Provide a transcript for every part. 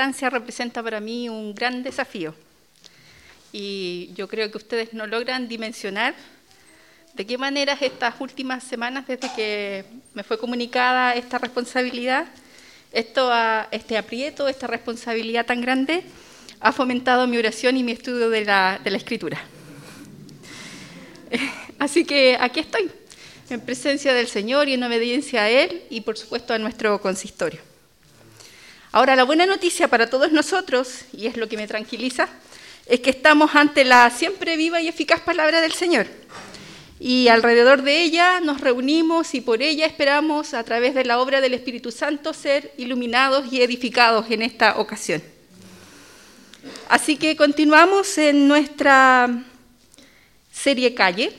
instancia representa para mí un gran desafío y yo creo que ustedes no logran dimensionar de qué manera estas últimas semanas, desde que me fue comunicada esta responsabilidad, esto este aprieto, esta responsabilidad tan grande, ha fomentado mi oración y mi estudio de la, de la escritura. Así que aquí estoy en presencia del Señor y en obediencia a Él y por supuesto a nuestro consistorio. Ahora, la buena noticia para todos nosotros, y es lo que me tranquiliza, es que estamos ante la siempre viva y eficaz palabra del Señor. Y alrededor de ella nos reunimos y por ella esperamos, a través de la obra del Espíritu Santo, ser iluminados y edificados en esta ocasión. Así que continuamos en nuestra serie Calle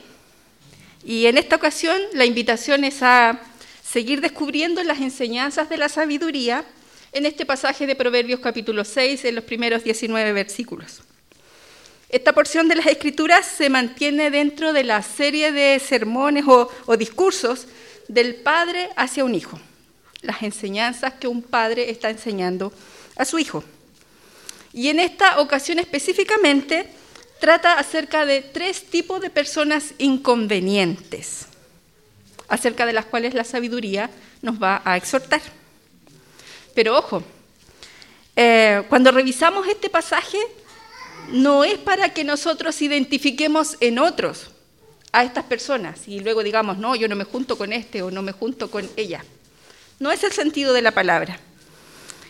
y en esta ocasión la invitación es a seguir descubriendo las enseñanzas de la sabiduría en este pasaje de Proverbios capítulo 6, en los primeros 19 versículos. Esta porción de las Escrituras se mantiene dentro de la serie de sermones o, o discursos del padre hacia un hijo, las enseñanzas que un padre está enseñando a su hijo. Y en esta ocasión específicamente trata acerca de tres tipos de personas inconvenientes, acerca de las cuales la sabiduría nos va a exhortar. Pero ojo, eh, cuando revisamos este pasaje, no es para que nosotros identifiquemos en otros a estas personas y luego digamos, no, yo no me junto con este o no me junto con ella. No es el sentido de la palabra.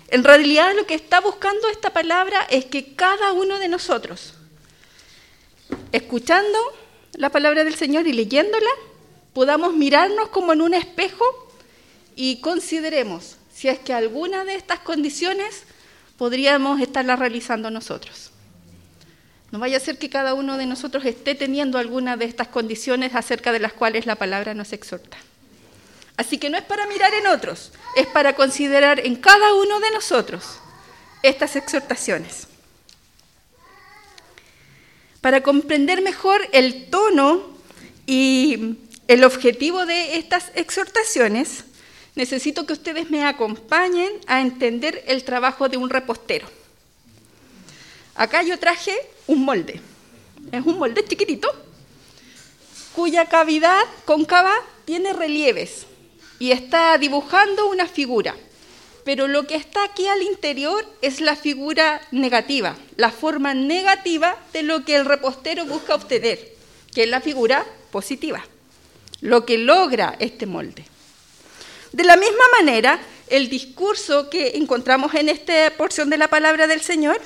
En realidad lo que está buscando esta palabra es que cada uno de nosotros, escuchando la palabra del Señor y leyéndola, podamos mirarnos como en un espejo y consideremos si es que alguna de estas condiciones podríamos estarla realizando nosotros. No vaya a ser que cada uno de nosotros esté teniendo alguna de estas condiciones acerca de las cuales la palabra nos exhorta. Así que no es para mirar en otros, es para considerar en cada uno de nosotros estas exhortaciones. Para comprender mejor el tono y el objetivo de estas exhortaciones, necesito que ustedes me acompañen a entender el trabajo de un repostero. Acá yo traje un molde. Es un molde chiquitito cuya cavidad cóncava tiene relieves y está dibujando una figura pero lo que está aquí al interior es la figura negativa, la forma negativa de lo que el repostero busca obtener, que es la figura positiva, lo que logra este molde. De la misma manera, el discurso que encontramos en esta porción de la palabra del Señor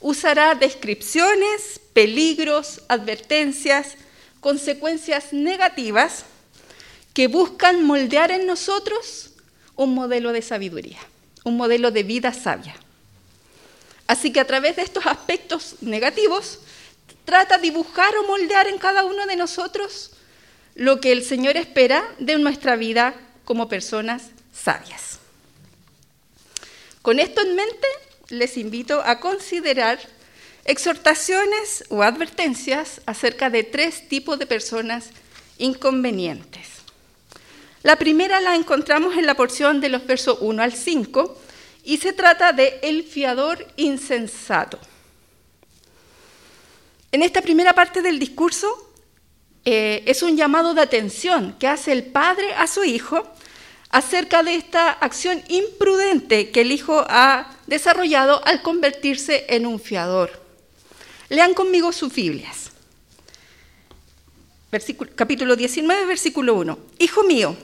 usará descripciones, peligros, advertencias, consecuencias negativas que buscan moldear en nosotros un modelo de sabiduría, un modelo de vida sabia. Así que a través de estos aspectos negativos, trata dibujar o moldear en cada uno de nosotros lo que el Señor espera de nuestra vida como personas sabias. Con esto en mente, les invito a considerar exhortaciones o advertencias acerca de tres tipos de personas inconvenientes. La primera la encontramos en la porción de los versos 1 al 5 y se trata de el fiador insensato. En esta primera parte del discurso eh, es un llamado de atención que hace el padre a su hijo acerca de esta acción imprudente que el hijo ha desarrollado al convertirse en un fiador. Lean conmigo sus Biblias. capítulo 19, versículo 1. Hijo mío,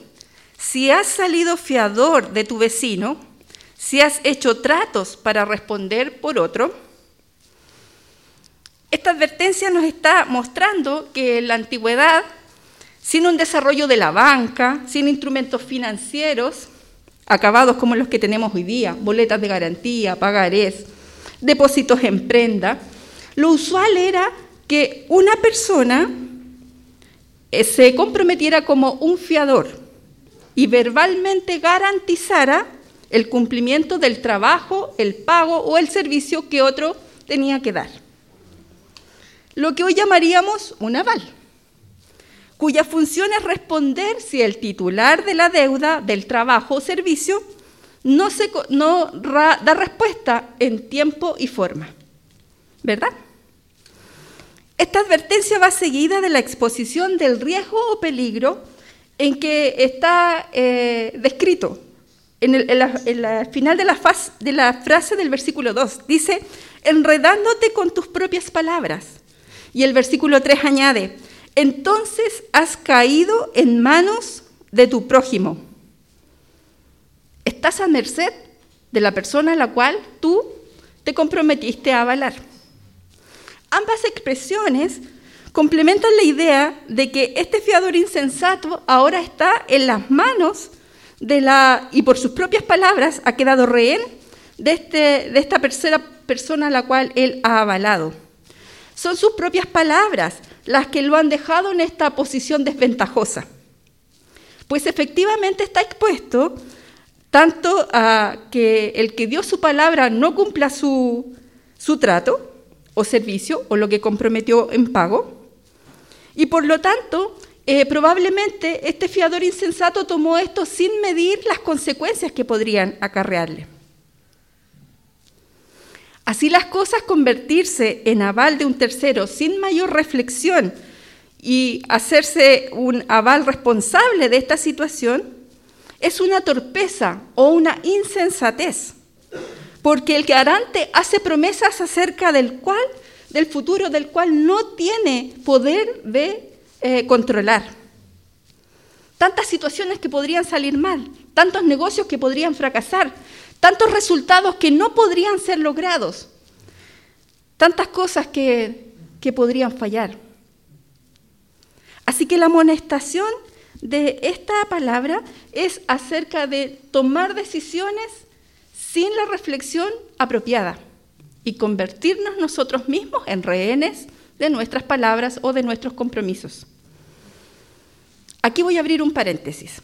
si has salido fiador de tu vecino, si has hecho tratos para responder por otro, esta advertencia nos está mostrando que en la antigüedad, sin un desarrollo de la banca, sin instrumentos financieros, acabados como los que tenemos hoy día, boletas de garantía, pagarés, depósitos en prenda, lo usual era que una persona eh, se comprometiera como un fiador y verbalmente garantizara el cumplimiento del trabajo, el pago o el servicio que otro tenía que dar. Lo que hoy llamaríamos un aval, cuya función es responder si el titular de la deuda, del trabajo o servicio, no, se, no da respuesta en tiempo y forma. ¿Verdad? Esta advertencia va seguida de la exposición del riesgo o peligro en que está eh, descrito en, el, final de la, de la frase del versículo 2. Dice, enredándote con tus propias palabras. Y el versículo 3 añade, entonces has caído en manos de tu prójimo. Estás a merced de la persona a la cual tú te comprometiste a avalar. Ambas expresiones complementan la idea de que este fiador insensato ahora está en las manos de la, y por sus propias palabras ha quedado rehén de, este, de esta tercera persona a la cual él ha avalado. Son sus propias palabras las que lo han dejado en esta posición desventajosa. Pues efectivamente está expuesto tanto a que el que dio su palabra no cumpla su, su trato o servicio o lo que comprometió en pago, y por lo tanto eh, probablemente este fiador insensato tomó esto sin medir las consecuencias que podrían acarrearle. Así las cosas, convertirse en aval de un tercero sin mayor reflexión y hacerse un aval responsable de esta situación es una torpeza o una insensatez, porque el garante hace promesas acerca del cual, del futuro del cual no tiene poder de eh, controlar. Tantas situaciones que podrían salir mal, tantos negocios que podrían fracasar, tantos resultados que no podrían ser logrados, tantas cosas que, que podrían fallar. Así que la amonestación de esta palabra es acerca de tomar decisiones sin la reflexión apropiada y convertirnos nosotros mismos en rehenes de nuestras palabras o de nuestros compromisos. Aquí voy a abrir un paréntesis.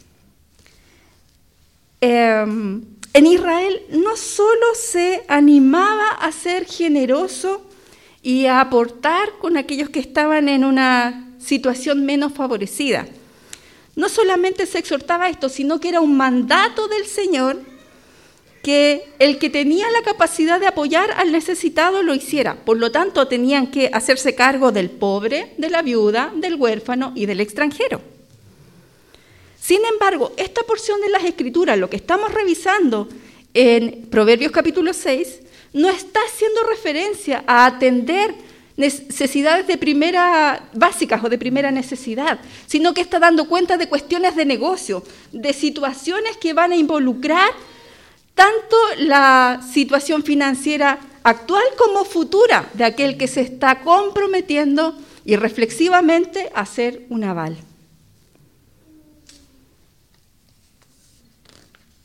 Em, en Israel no solo se animaba a ser generoso y a aportar con aquellos que estaban en una situación menos favorecida. No solamente se exhortaba esto, sino que era un mandato del Señor que el que tenía la capacidad de apoyar al necesitado lo hiciera. Por lo tanto, tenían que hacerse cargo del pobre, de la viuda, del huérfano y del extranjero. Sin embargo, esta porción de las Escrituras, lo que estamos revisando en Proverbios capítulo 6, no está haciendo referencia a atender necesidades de primera básicas o de primera necesidad, sino que está dando cuenta de cuestiones de negocio, de situaciones que van a involucrar tanto la situación financiera actual como futura de aquel que se está comprometiendo y reflexivamente a hacer un aval.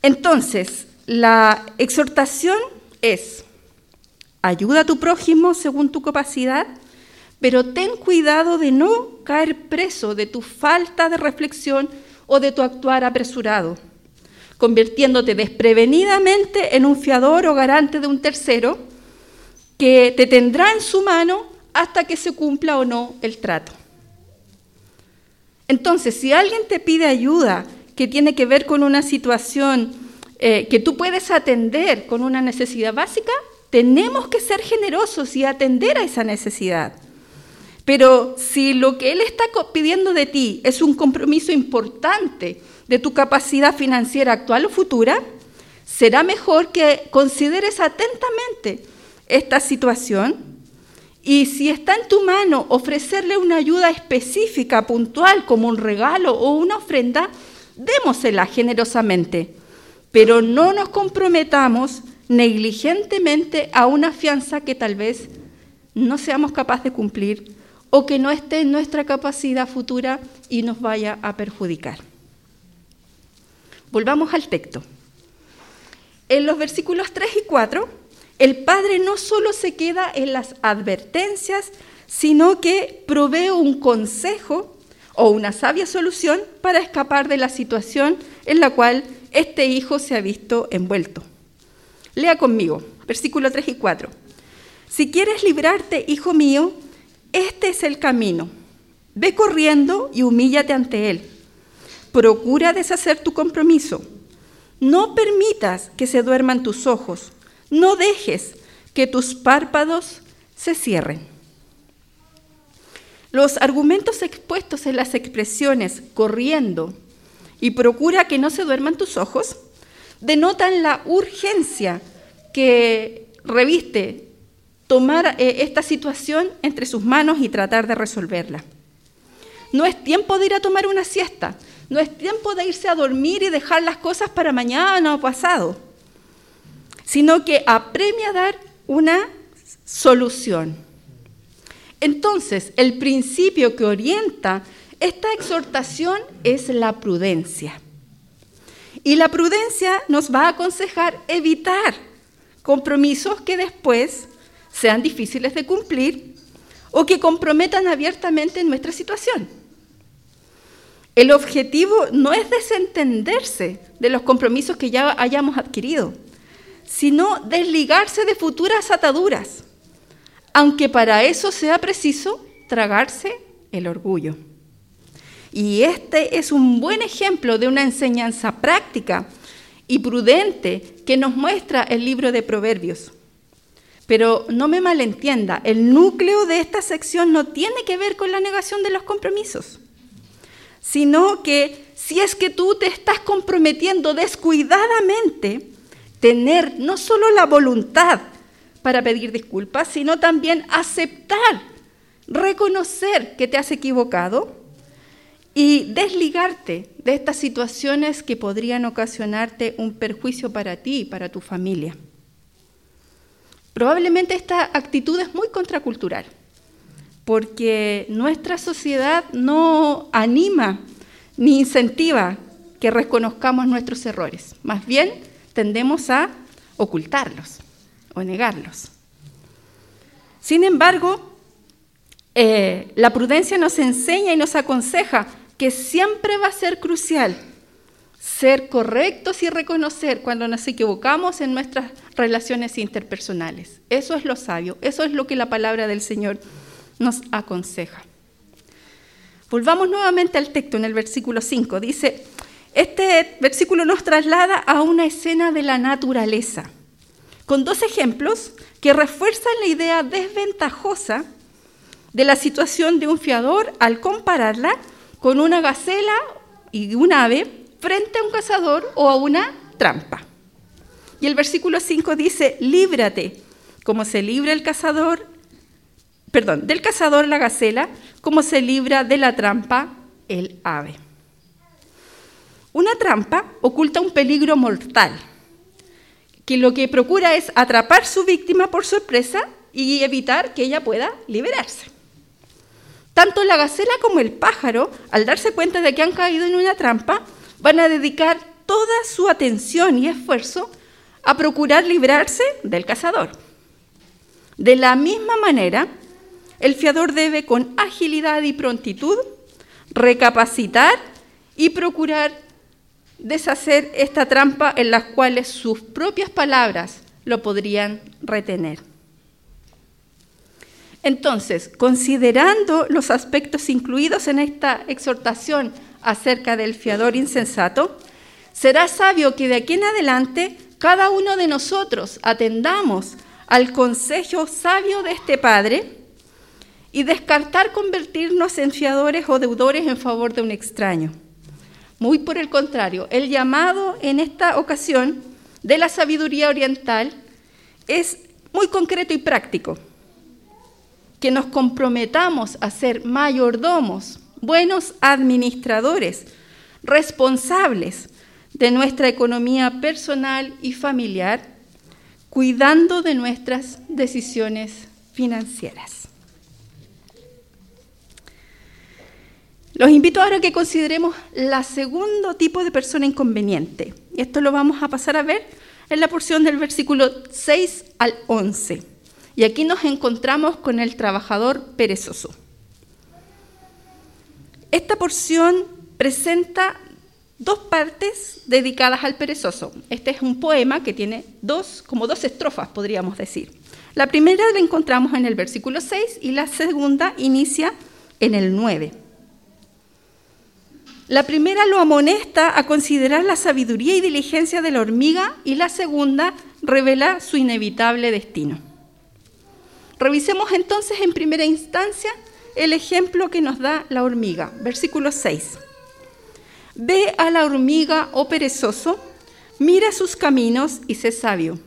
Entonces, la exhortación es, ayuda a tu prójimo según tu capacidad, pero ten cuidado de no caer preso de tu falta de reflexión o de tu actuar apresurado, convirtiéndote desprevenidamente en un fiador o garante de un tercero que te tendrá en su mano hasta que se cumpla o no el trato. Entonces, si alguien te pide ayuda que tiene que ver con una situación eh, que tú puedes atender con una necesidad básica, tenemos que ser generosos y atender a esa necesidad. Pero si lo que Él está pidiendo de ti es un compromiso importante de tu capacidad financiera actual o futura, será mejor que consideres atentamente esta situación y si está en tu mano ofrecerle una ayuda específica, puntual, como un regalo o una ofrenda, démosela generosamente, pero no nos comprometamos negligentemente a una fianza que tal vez no seamos capaces de cumplir o que no esté en nuestra capacidad futura y nos vaya a perjudicar. Volvamos al texto. En los versículos 3 y 4, el Padre no solo se queda en las advertencias, sino que provee un consejo o una sabia solución para escapar de la situación en la cual este hijo se ha visto envuelto. Lea conmigo, versículo 3 y 4. Si quieres librarte, hijo mío, este es el camino. Ve corriendo y humíllate ante él. Procura deshacer tu compromiso. No permitas que se duerman tus ojos. No dejes que tus párpados se cierren. Los argumentos expuestos en las expresiones corriendo y procura que no se duerman tus ojos denotan la urgencia que reviste tomar eh, esta situación entre sus manos y tratar de resolverla. No es tiempo de ir a tomar una siesta, no es tiempo de irse a dormir y dejar las cosas para mañana o pasado, sino que apremia a dar una solución. Entonces, el principio que orienta esta exhortación es la prudencia. Y la prudencia nos va a aconsejar evitar compromisos que después sean difíciles de cumplir o que comprometan abiertamente nuestra situación. El objetivo no es desentenderse de los compromisos que ya hayamos adquirido, sino desligarse de futuras ataduras, aunque para eso sea preciso tragarse el orgullo. Y este es un buen ejemplo de una enseñanza práctica y prudente que nos muestra el libro de Proverbios. Pero no me malentienda, el núcleo de esta sección no tiene que ver con la negación de los compromisos, sino que si es que tú te estás comprometiendo descuidadamente, tener no solo la voluntad para pedir disculpas, sino también aceptar, reconocer que te has equivocado y desligarte de estas situaciones que podrían ocasionarte un perjuicio para ti y para tu familia. Probablemente esta actitud es muy contracultural, porque nuestra sociedad no anima ni incentiva que reconozcamos nuestros errores. Más bien, tendemos a ocultarlos o negarlos. Sin embargo, eh, la prudencia nos enseña y nos aconseja que siempre va a ser crucial ser correctos y reconocer cuando nos equivocamos en nuestras relaciones interpersonales. Eso es lo sabio, eso es lo que la palabra del Señor nos aconseja. Volvamos nuevamente al texto en el versículo 5. Dice, este versículo nos traslada a una escena de la naturaleza, con dos ejemplos que refuerzan la idea desventajosa de la situación de un fiador al compararla con una gacela y un ave frente a un cazador o a una trampa. Y el versículo 5 dice, líbrate, como se libra el cazador, perdón, del cazador la gacela, como se libra de la trampa el ave. Una trampa oculta un peligro mortal, que lo que procura es atrapar su víctima por sorpresa y evitar que ella pueda liberarse. Tanto la gacela como el pájaro, al darse cuenta de que han caído en una trampa, van a dedicar toda su atención y esfuerzo a procurar librarse del cazador. De la misma manera, el fiador debe con agilidad y prontitud recapacitar y procurar deshacer esta trampa en las cuales sus propias palabras lo podrían retener. Entonces, considerando los aspectos incluidos en esta exhortación acerca del fiador insensato, será sabio que de aquí en adelante cada uno de nosotros atendamos al consejo sabio de este Padre y descartar convertirnos en fiadores o deudores en favor de un extraño. Muy por el contrario, el llamado en esta ocasión de la sabiduría oriental es muy concreto y práctico, que nos comprometamos a ser mayordomos buenos administradores, responsables de nuestra economía personal y familiar, cuidando de nuestras decisiones financieras. Los invito ahora a que consideremos la segundo tipo de persona inconveniente. Y esto lo vamos a pasar a ver en la porción del versículo 6 al 11. Y aquí nos encontramos con el trabajador perezoso. Esta porción presenta dos partes dedicadas al perezoso. Este es un poema que tiene dos, como dos estrofas, podríamos decir. La primera la encontramos en el versículo 6 y la segunda inicia en el 9. La primera lo amonesta a considerar la sabiduría y diligencia de la hormiga y la segunda revela su inevitable destino. Revisemos entonces en primera instancia el ejemplo que nos da la hormiga. Versículo 6. Ve a la hormiga, oh perezoso, mira sus caminos y sé sabio,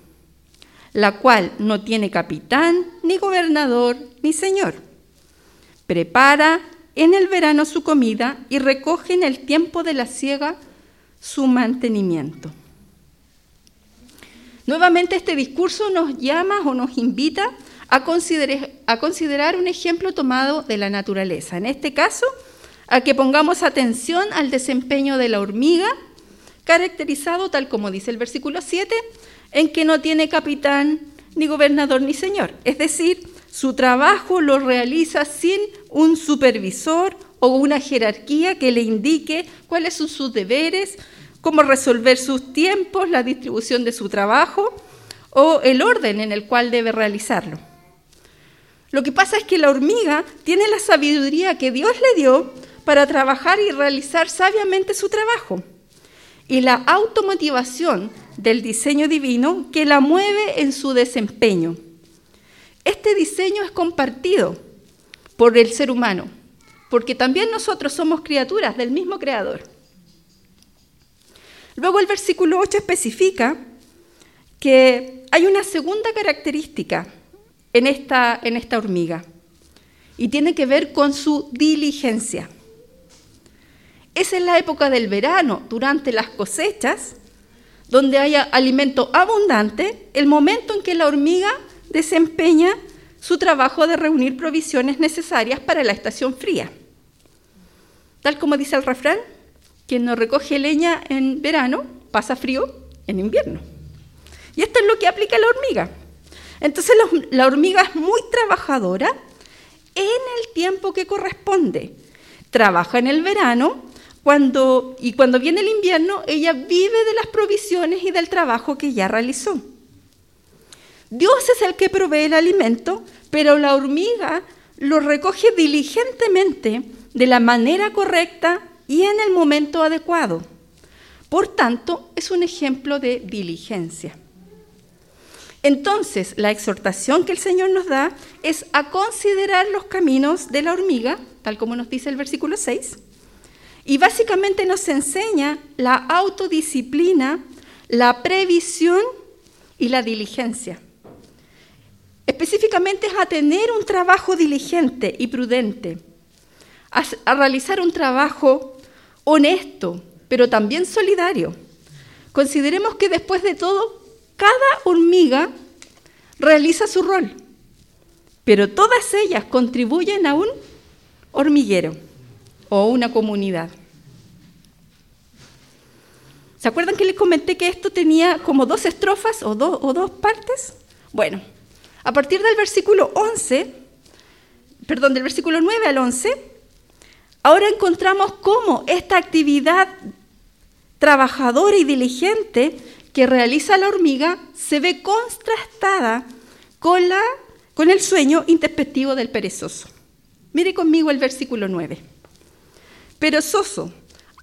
la cual no tiene capitán, ni gobernador, ni señor. Prepara en el verano su comida y recoge en el tiempo de la siega su mantenimiento. Nuevamente este discurso nos llama o nos invita a considerar, un ejemplo tomado de la naturaleza. En este caso, a que pongamos atención al desempeño de la hormiga, caracterizado, tal como dice el versículo 7, en que no tiene capitán, ni gobernador, ni señor. Es decir, su trabajo lo realiza sin un supervisor o una jerarquía que le indique cuáles son sus deberes, cómo resolver sus tiempos, la distribución de su trabajo o el orden en el cual debe realizarlo. Lo que pasa es que la hormiga tiene la sabiduría que Dios le dio para trabajar y realizar sabiamente su trabajo. Y la automotivación del diseño divino que la mueve en su desempeño. Este diseño es compartido por el ser humano, porque también nosotros somos criaturas del mismo creador. Luego el versículo 8 especifica que hay una segunda característica en esta, en esta hormiga y tiene que ver con su diligencia. Es en la época del verano, durante las cosechas, donde haya alimento abundante, el momento en que la hormiga desempeña su trabajo de reunir provisiones necesarias para la estación fría. Tal como dice el refrán, quien no recoge leña en verano pasa frío en invierno. Y esto es lo que aplica la hormiga. Entonces la hormiga es muy trabajadora en el tiempo que corresponde. Trabaja en el verano cuando, y cuando viene el invierno ella vive de las provisiones y del trabajo que ya realizó. Dios es el que provee el alimento, pero la hormiga lo recoge diligentemente de la manera correcta y en el momento adecuado. Por tanto, es un ejemplo de diligencia. Entonces, la exhortación que el Señor nos da es a considerar los caminos de la hormiga, tal como nos dice el versículo 6, y básicamente nos enseña la autodisciplina, la previsión y la diligencia. Específicamente es a tener un trabajo diligente y prudente, a, realizar un trabajo honesto, pero también solidario. Consideremos que después de todo cada hormiga realiza su rol, pero todas ellas contribuyen a un hormiguero o una comunidad. ¿Se acuerdan que les comenté que esto tenía como dos estrofas o, o dos partes? Bueno, a partir del versículo 11, perdón, del versículo 9 al 11, ahora encontramos cómo esta actividad trabajadora y diligente que realiza la hormiga se ve contrastada con, la, con el sueño introspectivo del perezoso. Mire conmigo el versículo 9. Perezoso,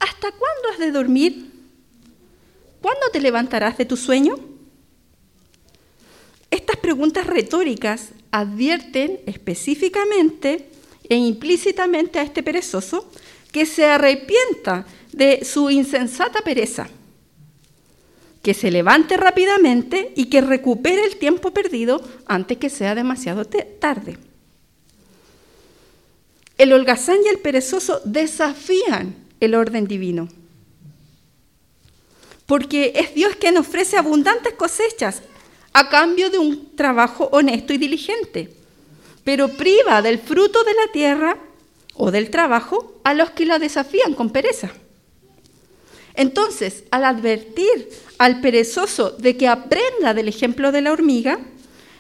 ¿hasta cuándo has de dormir? ¿Cuándo te levantarás de tu sueño? Estas preguntas retóricas advierten específicamente e implícitamente a este perezoso que se arrepienta de su insensata pereza que se levante rápidamente y que recupere el tiempo perdido antes que sea demasiado tarde. El holgazán y el perezoso desafían el orden divino, porque es Dios quien ofrece abundantes cosechas a cambio de un trabajo honesto y diligente, pero priva del fruto de la tierra o del trabajo a los que la desafían con pereza. Entonces, al advertir al perezoso de que aprenda del ejemplo de la hormiga,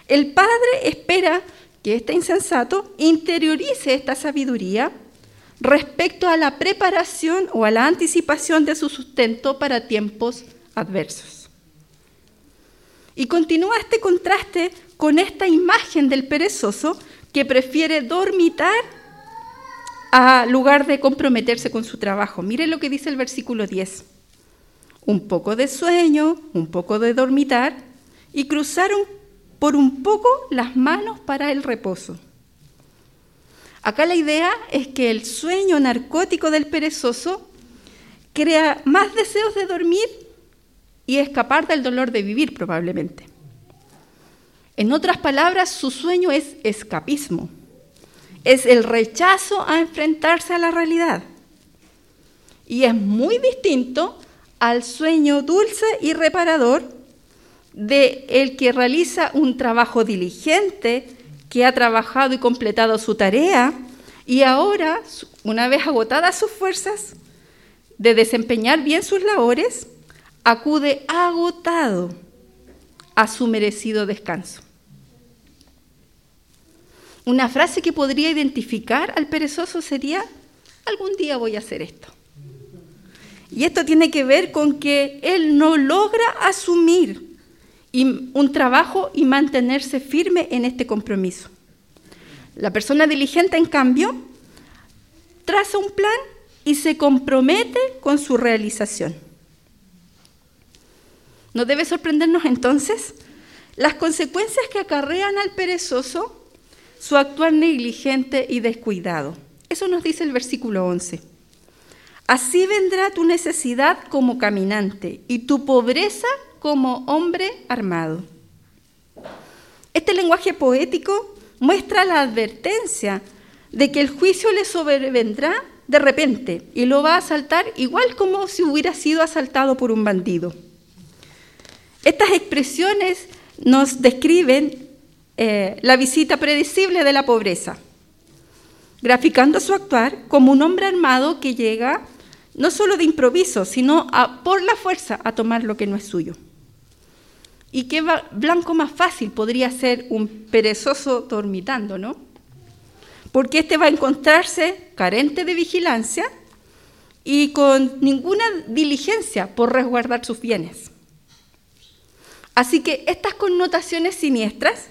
el padre espera que este insensato interiorice esta sabiduría respecto a la preparación o a la anticipación de su sustento para tiempos adversos. Y continúa este contraste con esta imagen del perezoso que prefiere dormitar a lugar de comprometerse con su trabajo. Mire lo que dice el versículo 10. Un poco de sueño, un poco de dormitar, y cruzaron por un poco las manos para el reposo. Acá la idea es que el sueño narcótico del perezoso crea más deseos de dormir y escapar del dolor de vivir probablemente. En otras palabras, su sueño es escapismo, es el rechazo a enfrentarse a la realidad. Y es muy distinto al sueño dulce y reparador de el que realiza un trabajo diligente, que ha trabajado y completado su tarea y ahora, una vez agotadas sus fuerzas de desempeñar bien sus labores, acude agotado a su merecido descanso. Una frase que podría identificar al perezoso sería, algún día voy a hacer esto. Y esto tiene que ver con que él no logra asumir un trabajo y mantenerse firme en este compromiso. La persona diligente, en cambio, traza un plan y se compromete con su realización. ¿No debe sorprendernos entonces las consecuencias que acarrean al perezoso su actuar negligente y descuidado? Eso nos dice el versículo 11. Así vendrá tu necesidad como caminante y tu pobreza como hombre armado. Este lenguaje poético muestra la advertencia de que el juicio le sobrevendrá de repente y lo va a asaltar igual como si hubiera sido asaltado por un bandido. Estas expresiones nos describen eh, la visita predecible de la pobreza, graficando su actuar como un hombre armado que llega no solo de improviso, sino por la fuerza a tomar lo que no es suyo. ¿Y qué blanco más fácil podría ser un perezoso dormitando, no? Porque este va a encontrarse carente de vigilancia y con ninguna diligencia por resguardar sus bienes. Así que estas connotaciones siniestras,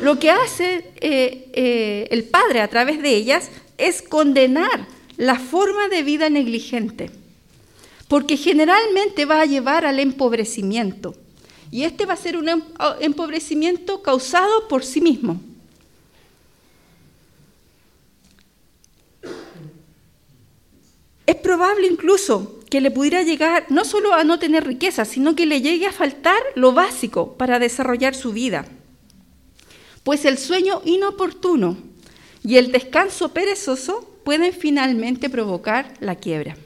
lo que hace eh, eh, el padre a través de ellas es condenar la forma de vida negligente, porque generalmente va a llevar al empobrecimiento y este va a ser un em, empobrecimiento causado por sí mismo. Es probable incluso que le pudiera llegar no solo a no tener riqueza, sino que le llegue a faltar lo básico para desarrollar su vida. Pues el sueño inoportuno y el descanso perezoso pueden finalmente provocar la quiebra.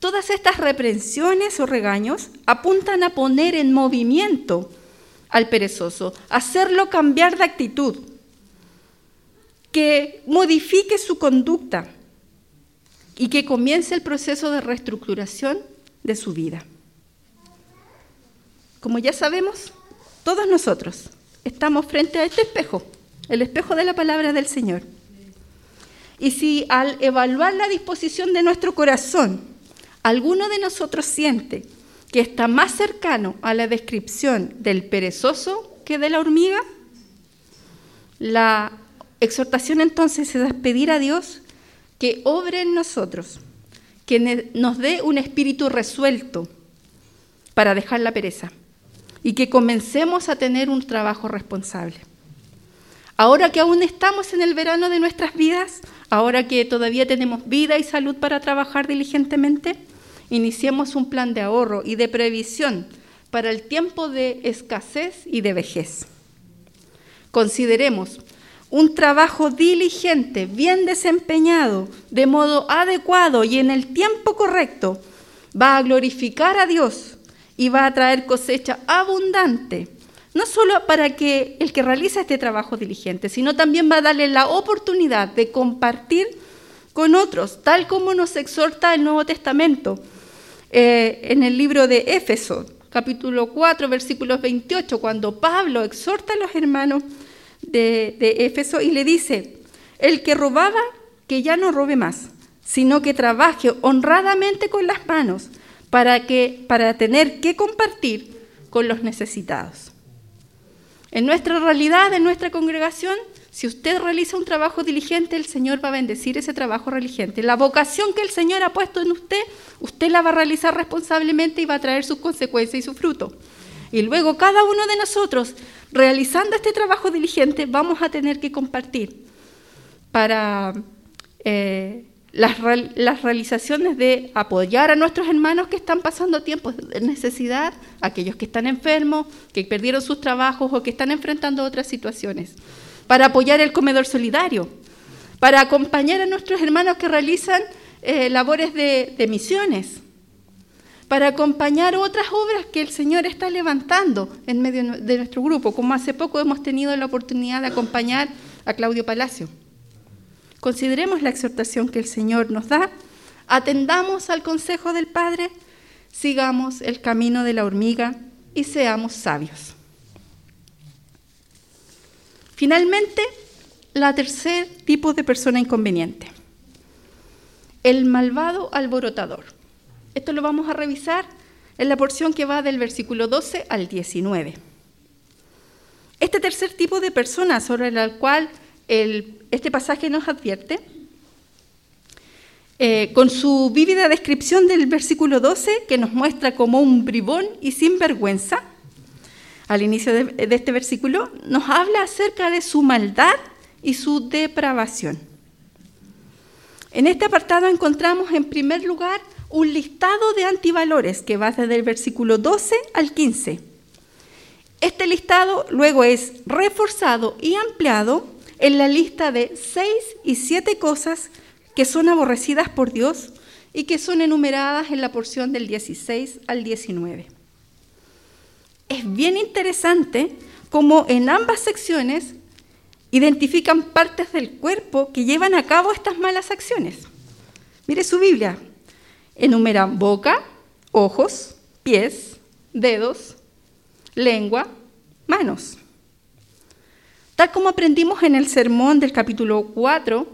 Todas estas reprensiones o regaños apuntan a poner en movimiento al perezoso, hacerlo cambiar de actitud, que modifique su conducta y que comience el proceso de reestructuración de su vida. Como ya sabemos, todos nosotros estamos frente a este espejo, el espejo de la palabra del Señor. Y si al evaluar la disposición de nuestro corazón, ¿Alguno de nosotros siente que está más cercano a la descripción del perezoso que de la hormiga? La exhortación entonces es pedir a Dios que obre en nosotros, que nos dé un espíritu resuelto para dejar la pereza y que comencemos a tener un trabajo responsable. Ahora que aún estamos en el verano de nuestras vidas, ahora que todavía tenemos vida y salud para trabajar diligentemente, iniciemos un plan de ahorro y de previsión para el tiempo de escasez y de vejez. Consideremos un trabajo diligente, bien desempeñado, de modo adecuado y en el tiempo correcto, va a glorificar a Dios y va a traer cosecha abundante, no solo para que el que realiza este trabajo diligente, sino también va a darle la oportunidad de compartir con otros, tal como nos exhorta el Nuevo Testamento, eh, en el libro de Éfeso, capítulo 4, versículos 28, cuando Pablo exhorta a los hermanos de, de Éfeso y le dice, el que robaba, que ya no robe más, sino que trabaje honradamente con las manos para, que, para tener que compartir con los necesitados. En nuestra realidad, en nuestra congregación, Si usted realiza un trabajo diligente, el Señor va a bendecir ese trabajo diligente. La vocación que el Señor ha puesto en usted, usted la va a realizar responsablemente y va a traer sus consecuencias y su fruto. Y luego cada uno de nosotros, realizando este trabajo diligente, vamos a tener que compartir para eh, las, realizaciones de apoyar a nuestros hermanos que están pasando tiempos de necesidad, aquellos que están enfermos, que perdieron sus trabajos o que están enfrentando otras situaciones para apoyar el comedor solidario, para acompañar a nuestros hermanos que realizan eh, labores de misiones, para acompañar otras obras que el Señor está levantando en medio de nuestro grupo, como hace poco hemos tenido la oportunidad de acompañar a Claudio Palacio. Consideremos la exhortación que el Señor nos da, atendamos al consejo del Padre, sigamos el camino de la hormiga y seamos sabios. Finalmente, la tercer tipo de persona inconveniente, el malvado alborotador. Esto lo vamos a revisar en la porción que va del versículo 12 al 19. Este tercer tipo de persona sobre el cual este pasaje nos advierte, eh, con su vívida descripción del versículo 12, que nos muestra como un bribón y sin vergüenza, al inicio de, este versículo, nos habla acerca de su maldad y su depravación. En este apartado encontramos en primer lugar un listado de antivalores que va desde el versículo 12 al 15. Este listado luego es reforzado y ampliado en la lista de seis y siete cosas que son aborrecidas por Dios y que son enumeradas en la porción del 16 al 19 es bien interesante cómo en ambas secciones identifican partes del cuerpo que llevan a cabo estas malas acciones. Mire su Biblia. Enumeran boca, ojos, pies, dedos, lengua, manos. Tal como aprendimos en el sermón del capítulo 4,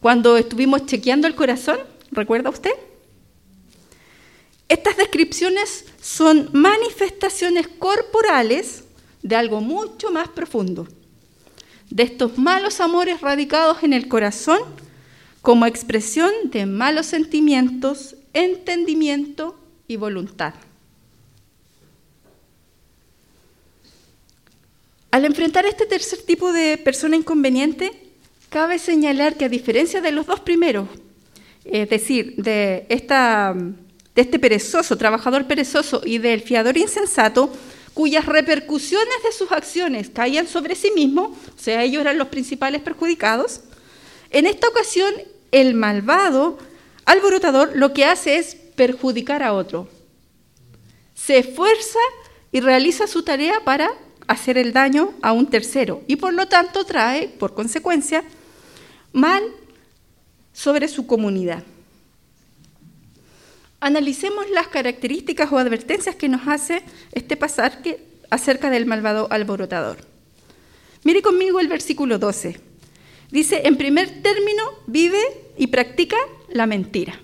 cuando estuvimos chequeando el corazón, ¿recuerda usted? Estas descripciones son manifestaciones corporales de algo mucho más profundo, de estos malos amores radicados en el corazón como expresión de malos sentimientos, entendimiento y voluntad. Al enfrentar este tercer tipo de persona inconveniente, cabe señalar que a diferencia de los dos primeros, es decir, de esta de este perezoso, trabajador perezoso y del fiador insensato, cuyas repercusiones de sus acciones caían sobre sí mismo, o sea, ellos eran los principales perjudicados, en esta ocasión el malvado alborotador lo que hace es perjudicar a otro. Se esfuerza y realiza su tarea para hacer el daño a un tercero y por lo tanto trae, por consecuencia, mal sobre su comunidad analicemos las características o advertencias que nos hace este pasaje acerca del malvado alborotador. Mire conmigo el versículo 12. Dice, en primer término, vive y practica la mentira.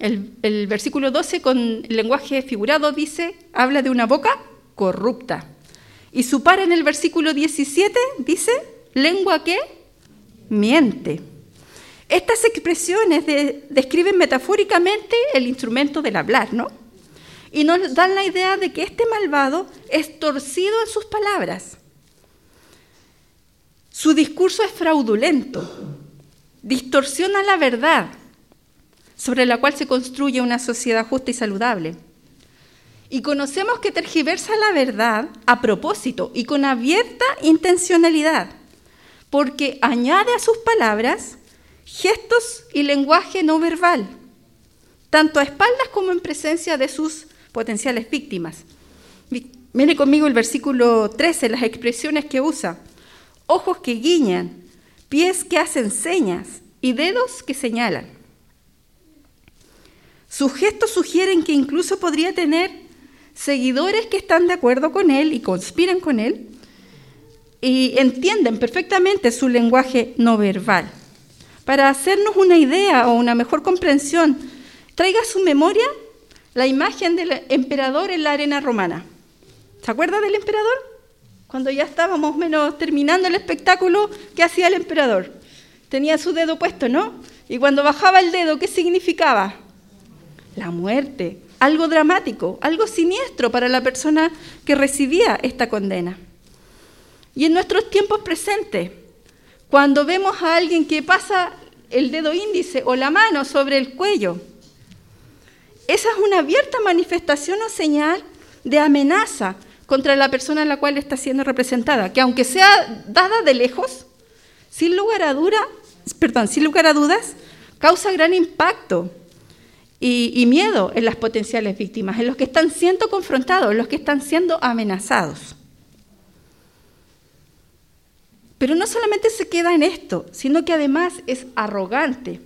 El, versículo 12 con lenguaje figurado dice, habla de una boca corrupta. Y su par en el versículo 17 dice, lengua que miente. Estas expresiones describen metafóricamente el instrumento del hablar, ¿no? Y nos dan la idea de que este malvado es torcido en sus palabras. Su discurso es fraudulento, distorsiona la verdad sobre la cual se construye una sociedad justa y saludable. Y conocemos que tergiversa la verdad a propósito y con abierta intencionalidad, porque añade a sus palabras gestos y lenguaje no verbal, tanto a espaldas como en presencia de sus potenciales víctimas. Mire conmigo el versículo 13, las expresiones que usa. Ojos que guiñan, pies que hacen señas y dedos que señalan. Sus gestos sugieren que incluso podría tener seguidores que están de acuerdo con él y conspiran con él y entienden perfectamente su lenguaje no verbal. Para hacernos una idea o una mejor comprensión, traiga a su memoria la imagen del emperador en la arena romana. ¿Se acuerda del emperador? Cuando ya estábamos menos terminando el espectáculo, ¿qué hacía el emperador? Tenía su dedo puesto, ¿no? Y cuando bajaba el dedo, ¿qué significaba? La muerte, algo dramático, algo siniestro para la persona que recibía esta condena. Y en nuestros tiempos presentes, cuando vemos a alguien que pasa el dedo índice o la mano sobre el cuello, esa es una abierta manifestación o señal de amenaza contra la persona en la cual está siendo representada, que aunque sea dada de lejos, sin lugar a, dudas, causa gran impacto y, y, miedo en las potenciales víctimas, en los que están siendo confrontados, en los que están siendo amenazados. Pero no solamente se queda en esto, sino que además es arrogante.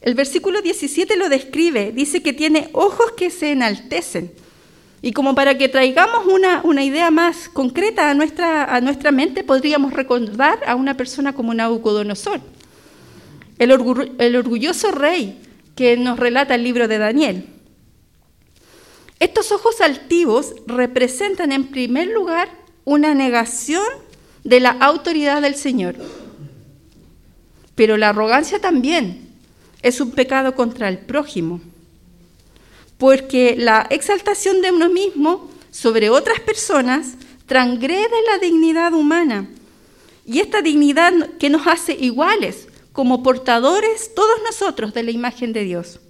El versículo 17 lo describe, dice que tiene ojos que se enaltecen. Y como para que traigamos una, idea más concreta a nuestra, a nuestra mente, podríamos recordar a una persona como Nabucodonosor, el, el orgulloso rey que nos relata el libro de Daniel. Estos ojos altivos representan en primer lugar una negación de la autoridad del Señor. Pero la arrogancia también es un pecado contra el prójimo, porque la exaltación de uno mismo sobre otras personas transgrede la dignidad humana y esta dignidad que nos hace iguales como portadores todos nosotros de la imagen de Dios,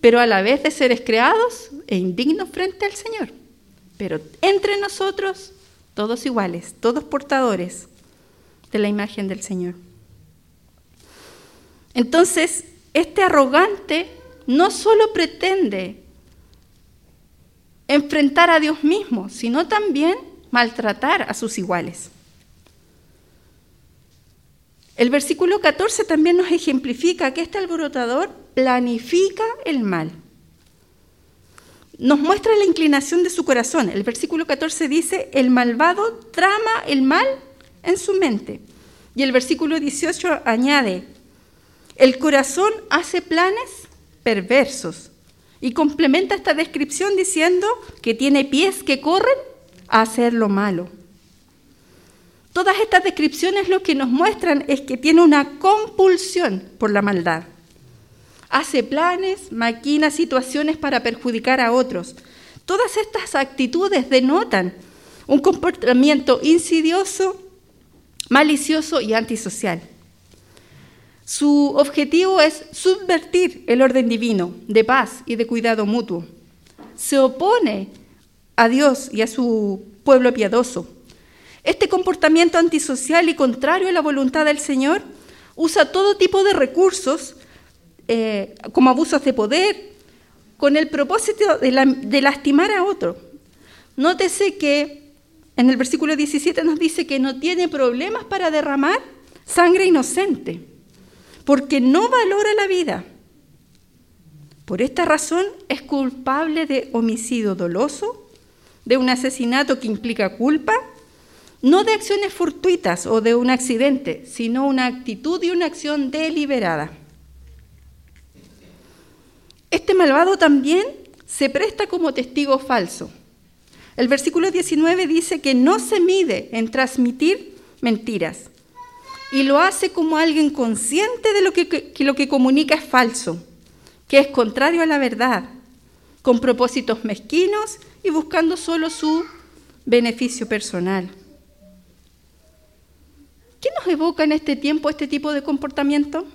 pero a la vez de seres creados e indignos frente al Señor, pero entre nosotros todos iguales, todos portadores de la imagen del Señor. Entonces, este arrogante no solo pretende enfrentar a Dios mismo, sino también maltratar a sus iguales. El versículo 14 también nos ejemplifica que este alborotador planifica el mal. Nos muestra la inclinación de su corazón. El versículo 14 dice, el malvado trama el mal en su mente. Y el versículo 18 añade, el corazón hace planes perversos y complementa esta descripción diciendo que tiene pies que corren a hacer lo malo. Todas estas descripciones lo que nos muestran es que tiene una compulsión por la maldad. Hace planes, maquina situaciones para perjudicar a otros. Todas estas actitudes denotan un comportamiento insidioso, malicioso y antisocial. Su objetivo es subvertir el orden divino de paz y de cuidado mutuo. Se opone a Dios y a su pueblo piadoso. Este comportamiento antisocial y contrario a la voluntad del Señor usa todo tipo de recursos, eh, como abusos de poder, con el propósito de, de lastimar a otro. Nótese que en el versículo 17 nos dice que no tiene problemas para derramar sangre inocente porque no valora la vida. Por esta razón es culpable de homicidio doloso, de un asesinato que implica culpa, no de acciones fortuitas o de un accidente, sino una actitud y una acción deliberada. Este malvado también se presta como testigo falso. El versículo 19 dice que no se mide en transmitir mentiras, y lo hace como alguien consciente de lo que, lo que comunica es falso, que es contrario a la verdad, con propósitos mezquinos y buscando solo su beneficio personal. ¿Qué nos evoca en este tiempo este tipo de comportamiento?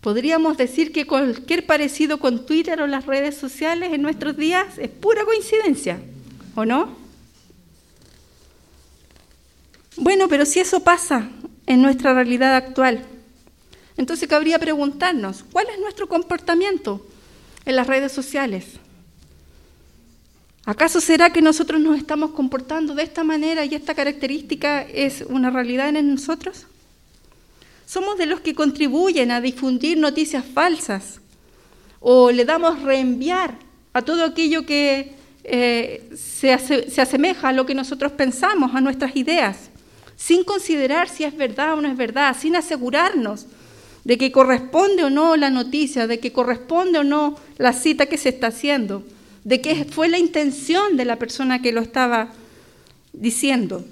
Podríamos decir que cualquier parecido con Twitter o las redes sociales en nuestros días es pura coincidencia, ¿o no? Bueno, pero si eso pasa en nuestra realidad actual, entonces cabría preguntarnos, ¿cuál es nuestro comportamiento en las redes sociales? ¿Acaso será que nosotros nos estamos comportando de esta manera y esta característica es una realidad en nosotros? ¿Somos de los que contribuyen a difundir noticias falsas? ¿O le damos reenviar a todo aquello que eh, se, se asemeja a lo que nosotros pensamos, a nuestras ideas? Sin considerar si es verdad o no es verdad, sin asegurarnos de que corresponde o no la noticia, de que corresponde o no la cita que se está haciendo, de qué fue la intención de la persona que lo estaba diciendo.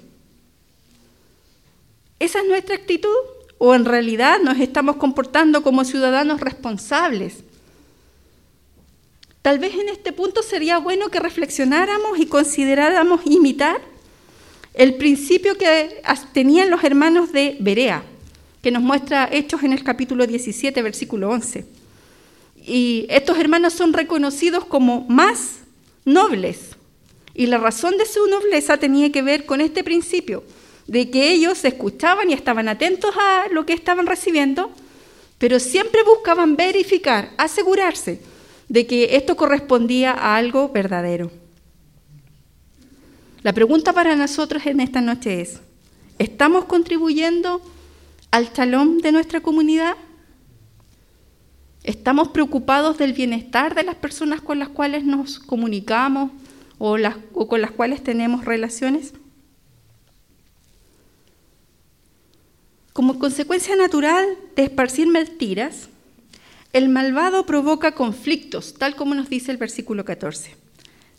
¿Esa es nuestra actitud? ¿O en realidad nos estamos comportando como ciudadanos responsables? Tal vez en este punto sería bueno que reflexionáramos y consideráramos imitar el principio que tenían los hermanos de Berea, que nos muestra Hechos en el capítulo 17, versículo 11. Y estos hermanos son reconocidos como más nobles. Y la razón de su nobleza tenía que ver con este principio, de que ellos escuchaban y estaban atentos a lo que estaban recibiendo, pero siempre buscaban verificar, asegurarse de que esto correspondía a algo verdadero. La pregunta para nosotros en esta noche es, ¿estamos contribuyendo al chalón de nuestra comunidad? ¿Estamos preocupados del bienestar de las personas con las cuales nos comunicamos o, o con las cuales tenemos relaciones? Como consecuencia natural de esparcir mentiras, el malvado provoca conflictos, tal como nos dice el versículo 14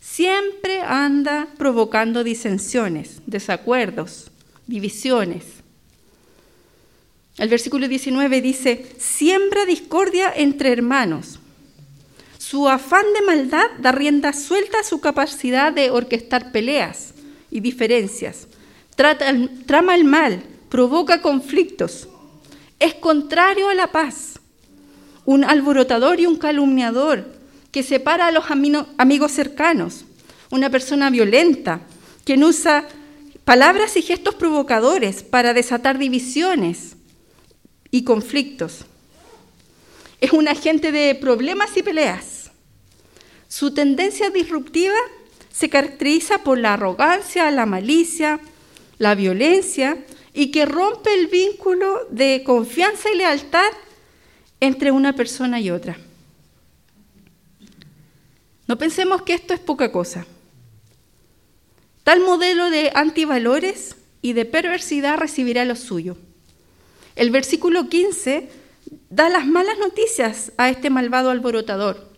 siempre anda provocando disensiones, desacuerdos, divisiones. El versículo 19 dice, siembra discordia entre hermanos. Su afán de maldad da rienda suelta a su capacidad de orquestar peleas y diferencias. trama el mal, provoca conflictos. Es contrario a la paz. Un alborotador y un calumniador que separa a los amigos cercanos, una persona violenta, quien usa palabras y gestos provocadores para desatar divisiones y conflictos. Es un agente de problemas y peleas. Su tendencia disruptiva se caracteriza por la arrogancia, la malicia, la violencia y que rompe el vínculo de confianza y lealtad entre una persona y otra. No pensemos que esto es poca cosa. Tal modelo de antivalores y de perversidad recibirá lo suyo. El versículo 15 da las malas noticias a este malvado alborotador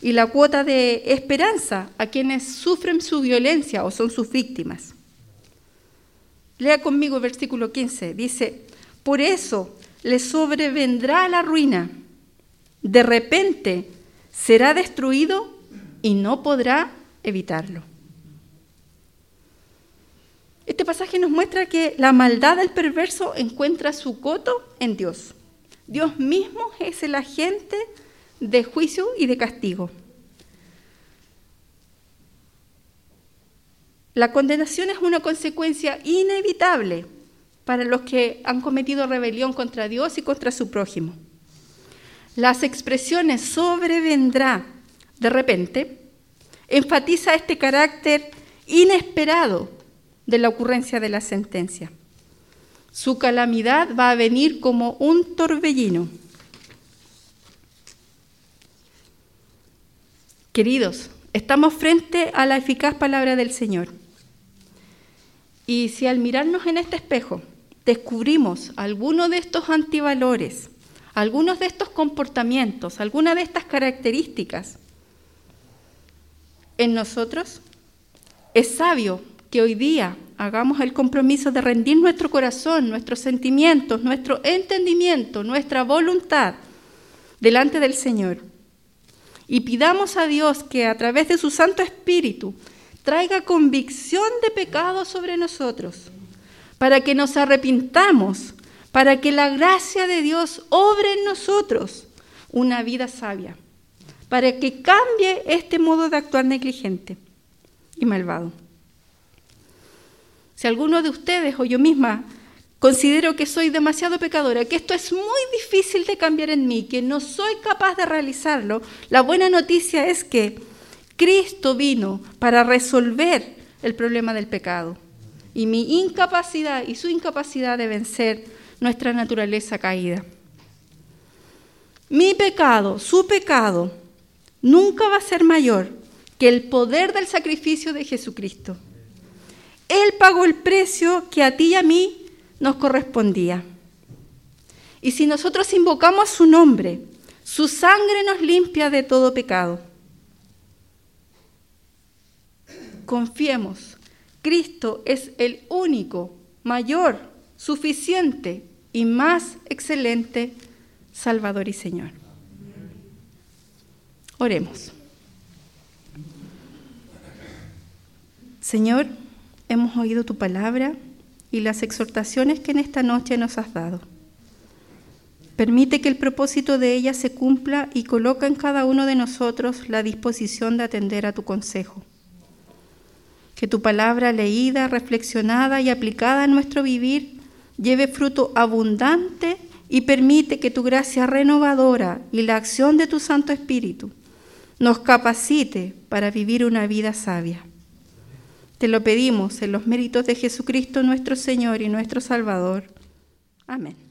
y la cuota de esperanza a quienes sufren su violencia o son sus víctimas. Lea conmigo el versículo 15. Dice, por eso le sobrevendrá la ruina. De repente será destruido y no podrá evitarlo. Este pasaje nos muestra que la maldad del perverso encuentra su coto en Dios. Dios mismo es el agente de juicio y de castigo. La condenación es una consecuencia inevitable para los que han cometido rebelión contra Dios y contra su prójimo. Las expresiones sobrevendrá de repente, enfatiza este carácter inesperado de la ocurrencia de la sentencia. Su calamidad va a venir como un torbellino. Queridos, estamos frente a la eficaz palabra del Señor. Y si al mirarnos en este espejo descubrimos alguno de estos antivalores, algunos de estos comportamientos, alguna de estas características, en nosotros, es sabio que hoy día hagamos el compromiso de rendir nuestro corazón, nuestros sentimientos, nuestro entendimiento, nuestra voluntad delante del Señor. Y pidamos a Dios que a través de su Santo Espíritu traiga convicción de pecado sobre nosotros, para que nos arrepintamos, para que la gracia de Dios obre en nosotros una vida sabia para que cambie este modo de actuar negligente y malvado. Si alguno de ustedes o yo misma considero que soy demasiado pecadora, que esto es muy difícil de cambiar en mí, que no soy capaz de realizarlo, la buena noticia es que Cristo vino para resolver el problema del pecado. Y mi incapacidad y su incapacidad de vencer nuestra naturaleza caída. Mi pecado, su pecado, nunca va a ser mayor que el poder del sacrificio de Jesucristo. Él pagó el precio que a ti y a mí nos correspondía. Y si nosotros invocamos su nombre, su sangre nos limpia de todo pecado. confiemos. Cristo es el único, mayor, suficiente y más excelente Salvador y Señor. Oremos. Señor, hemos oído tu palabra y las exhortaciones que en esta noche nos has dado. Permite que el propósito de ella se cumpla y coloca en cada uno de nosotros la disposición de atender a tu consejo. Que tu palabra leída, reflexionada y aplicada en nuestro vivir lleve fruto abundante y permite que tu gracia renovadora y la acción de tu Santo Espíritu nos capacite para vivir una vida sabia. Te lo pedimos en los méritos de Jesucristo nuestro Señor y nuestro Salvador. Amén.